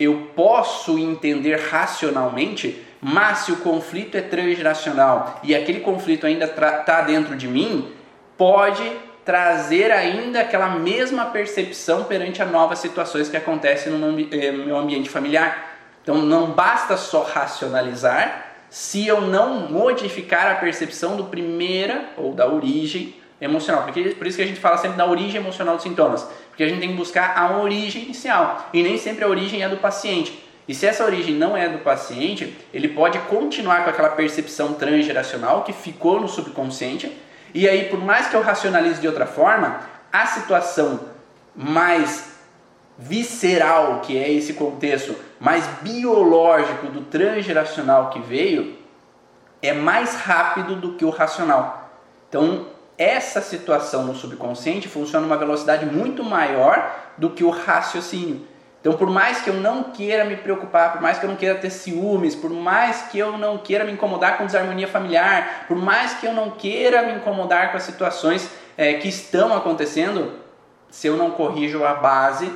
eu posso entender racionalmente mas se o conflito é transgeracional e aquele conflito ainda está dentro de mim, pode trazer ainda aquela mesma percepção perante as novas situações que acontecem no eh, meu ambiente familiar. Então não basta só racionalizar se eu não modificar a percepção do primeira ou da origem emocional. Porque, por isso que a gente fala sempre da origem emocional dos sintomas. Porque a gente tem que buscar a origem inicial. E nem sempre a origem é do paciente. E se essa origem não é do paciente, ele pode continuar com aquela percepção transgeracional que ficou no subconsciente. E aí, por mais que eu racionalize de outra forma, a situação mais visceral, que é esse contexto mais biológico do transgeracional que veio, é mais rápido do que o racional. Então, essa situação no subconsciente funciona numa velocidade muito maior do que o raciocínio. Então, por mais que eu não queira me preocupar, por mais que eu não queira ter ciúmes, por mais que eu não queira me incomodar com desarmonia familiar, por mais que eu não queira me incomodar com as situações é, que estão acontecendo, se eu não corrijo a base,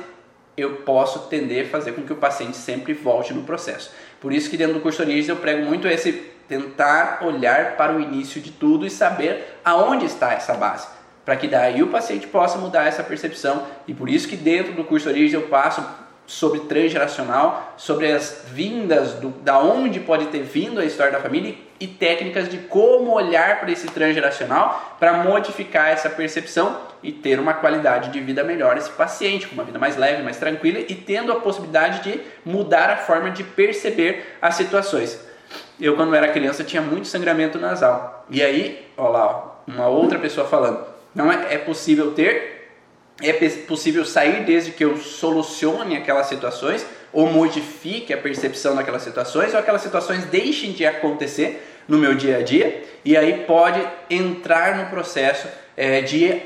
eu posso tender a fazer com que o paciente sempre volte no processo. Por isso que dentro do curso Origens eu prego muito esse tentar olhar para o início de tudo e saber aonde está essa base, para que daí o paciente possa mudar essa percepção. E por isso que dentro do curso Origens eu passo sobre transgeracional, sobre as vindas, do, da onde pode ter vindo a história da família e técnicas de como olhar para esse transgeracional para modificar essa percepção e ter uma qualidade de vida melhor esse paciente, com uma vida mais leve, mais tranquila e tendo a possibilidade de mudar a forma de perceber as situações. Eu, quando era criança, tinha muito sangramento nasal. E aí, olha lá, uma outra pessoa falando, não é, é possível ter é possível sair desde que eu solucione aquelas situações ou modifique a percepção daquelas situações ou aquelas situações deixem de acontecer no meu dia a dia e aí pode entrar no processo é, de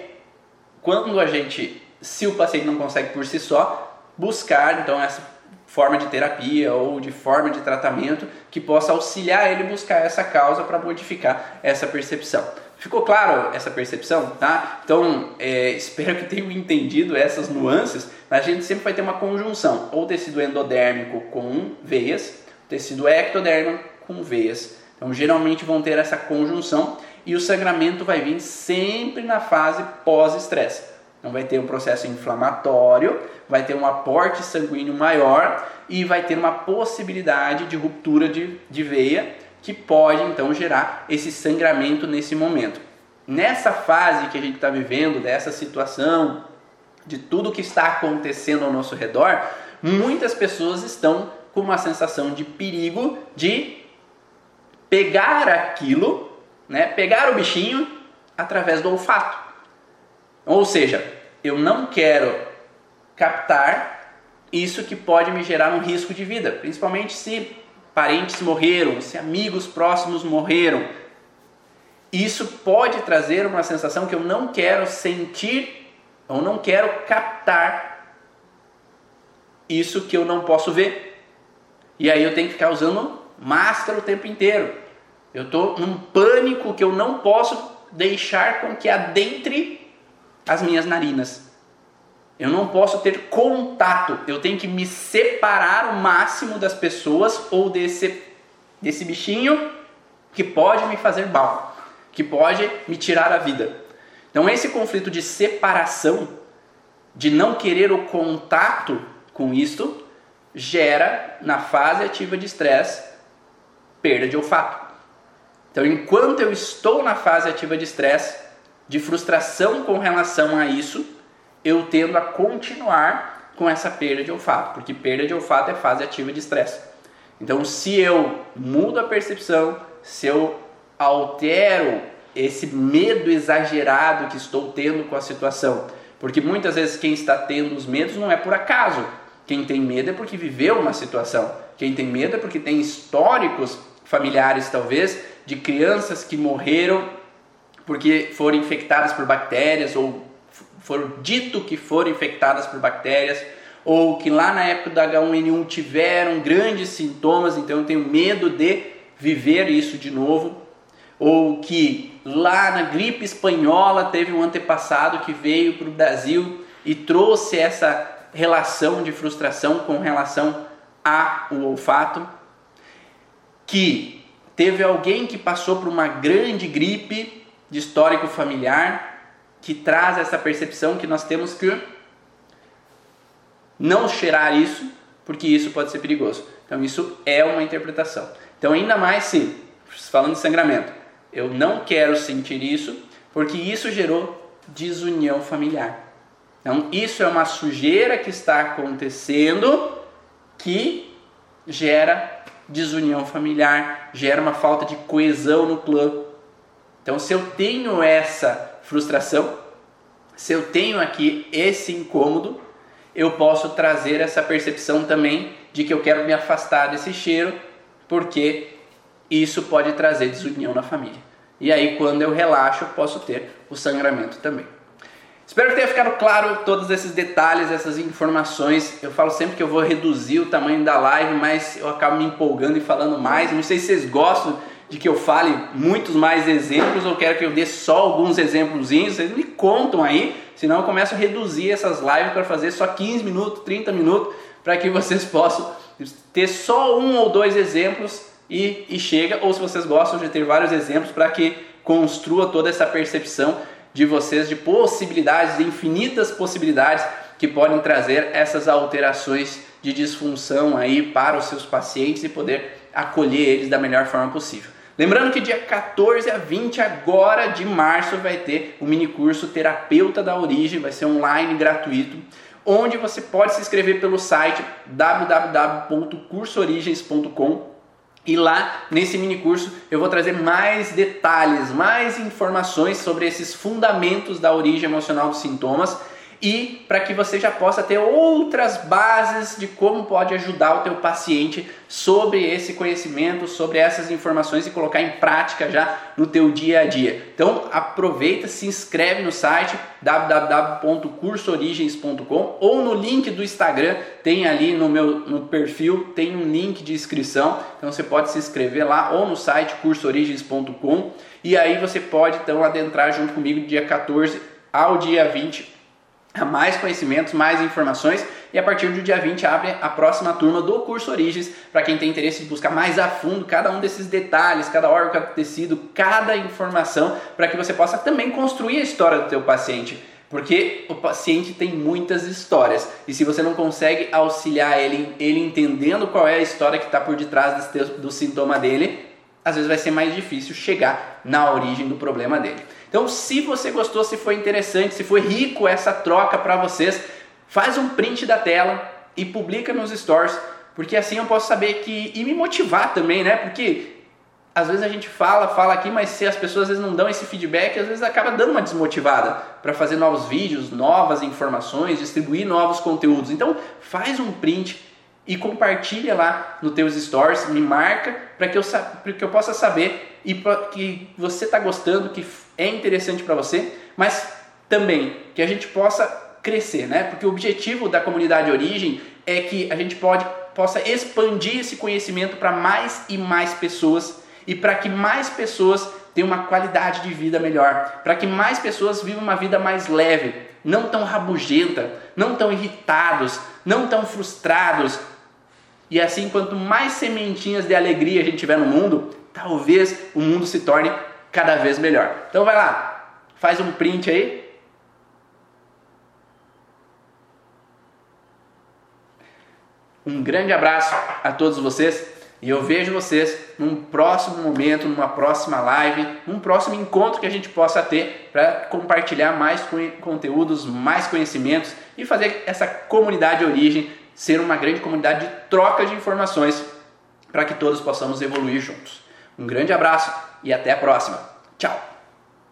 quando a gente, se o paciente não consegue por si só, buscar então essa forma de terapia ou de forma de tratamento que possa auxiliar ele buscar essa causa para modificar essa percepção. Ficou claro essa percepção, tá? Então, é, espero que tenham entendido essas nuances. A gente sempre vai ter uma conjunção, ou tecido endodérmico com veias, tecido ectodérmico com veias. Então, geralmente vão ter essa conjunção e o sangramento vai vir sempre na fase pós-estresse. Então, vai ter um processo inflamatório, vai ter um aporte sanguíneo maior e vai ter uma possibilidade de ruptura de, de veia que pode então gerar esse sangramento nesse momento. Nessa fase que a gente está vivendo, dessa situação, de tudo que está acontecendo ao nosso redor, muitas pessoas estão com uma sensação de perigo de pegar aquilo, né, pegar o bichinho através do olfato. Ou seja, eu não quero captar isso que pode me gerar um risco de vida, principalmente se parentes morreram, se amigos próximos morreram. Isso pode trazer uma sensação que eu não quero sentir ou não quero captar isso que eu não posso ver. E aí eu tenho que ficar usando máscara o tempo inteiro. Eu estou num pânico que eu não posso deixar com que adentre as minhas narinas. Eu não posso ter contato. Eu tenho que me separar o máximo das pessoas ou desse, desse bichinho que pode me fazer mal, que pode me tirar a vida. Então, esse conflito de separação, de não querer o contato com isto, gera na fase ativa de estresse perda de olfato. Então, enquanto eu estou na fase ativa de estresse, de frustração com relação a isso, eu tendo a continuar com essa perda de olfato, porque perda de olfato é fase ativa de estresse. Então, se eu mudo a percepção, se eu altero esse medo exagerado que estou tendo com a situação, porque muitas vezes quem está tendo os medos não é por acaso. Quem tem medo é porque viveu uma situação. Quem tem medo é porque tem históricos familiares, talvez, de crianças que morreram porque foram infectadas por bactérias ou foram dito que foram infectadas por bactérias, ou que lá na época do H1N1 tiveram grandes sintomas, então eu tenho medo de viver isso de novo, ou que lá na gripe espanhola teve um antepassado que veio para o Brasil e trouxe essa relação de frustração com relação ao olfato, que teve alguém que passou por uma grande gripe de histórico familiar que traz essa percepção que nós temos que não cheirar isso, porque isso pode ser perigoso. Então isso é uma interpretação. Então ainda mais se, falando de sangramento, eu não quero sentir isso, porque isso gerou desunião familiar. Então isso é uma sujeira que está acontecendo que gera desunião familiar, gera uma falta de coesão no clã. Então se eu tenho essa frustração, se eu tenho aqui esse incômodo, eu posso trazer essa percepção também de que eu quero me afastar desse cheiro, porque isso pode trazer desunião na família. E aí, quando eu relaxo, eu posso ter o sangramento também. Espero que tenha ficado claro todos esses detalhes, essas informações. Eu falo sempre que eu vou reduzir o tamanho da live, mas eu acabo me empolgando e falando mais. Não sei se vocês gostam de que eu fale muitos mais exemplos ou quero que eu dê só alguns exemplos, vocês me contam aí, senão eu começo a reduzir essas lives para fazer só 15 minutos, 30 minutos, para que vocês possam ter só um ou dois exemplos e, e chega, ou se vocês gostam de ter vários exemplos para que construa toda essa percepção de vocês de possibilidades, de infinitas possibilidades que podem trazer essas alterações de disfunção aí para os seus pacientes e poder acolher eles da melhor forma possível. Lembrando que dia 14 a 20 agora de março vai ter o mini curso Terapeuta da Origem, vai ser online gratuito, onde você pode se inscrever pelo site www.cursoorigens.com e lá nesse mini curso eu vou trazer mais detalhes, mais informações sobre esses fundamentos da origem emocional dos sintomas e para que você já possa ter outras bases de como pode ajudar o teu paciente sobre esse conhecimento, sobre essas informações e colocar em prática já no teu dia a dia. Então aproveita, se inscreve no site www.cursoorigens.com ou no link do Instagram, tem ali no meu no perfil, tem um link de inscrição, então você pode se inscrever lá ou no site cursoorigens.com e aí você pode então adentrar junto comigo dia 14 ao dia 20 mais conhecimentos, mais informações e a partir do dia 20 abre a próxima turma do curso Origens para quem tem interesse de buscar mais a fundo cada um desses detalhes, cada órgão, cada tecido, cada informação para que você possa também construir a história do teu paciente. Porque o paciente tem muitas histórias e se você não consegue auxiliar ele, ele entendendo qual é a história que está por detrás teu, do sintoma dele, às vezes vai ser mais difícil chegar na origem do problema dele. Então, se você gostou, se foi interessante, se foi rico essa troca para vocês, faz um print da tela e publica nos stories, porque assim eu posso saber que e me motivar também, né? Porque às vezes a gente fala, fala aqui, mas se as pessoas às vezes não dão esse feedback, às vezes acaba dando uma desmotivada para fazer novos vídeos, novas informações, distribuir novos conteúdos. Então, faz um print e compartilha lá nos teus stories, me marca para que, eu, que eu possa saber e que você está gostando, que é interessante para você, mas também que a gente possa crescer, né? Porque o objetivo da comunidade Origem é que a gente pode, possa expandir esse conhecimento para mais e mais pessoas e para que mais pessoas tenham uma qualidade de vida melhor, para que mais pessoas vivam uma vida mais leve, não tão rabugenta, não tão irritados, não tão frustrados, e assim, quanto mais sementinhas de alegria a gente tiver no mundo, talvez o mundo se torne cada vez melhor. Então vai lá, faz um print aí. Um grande abraço a todos vocês e eu vejo vocês num próximo momento, numa próxima live, num próximo encontro que a gente possa ter para compartilhar mais conteúdos, mais conhecimentos e fazer essa comunidade origem ser uma grande comunidade de troca de informações para que todos possamos evoluir juntos. Um grande abraço e até a próxima!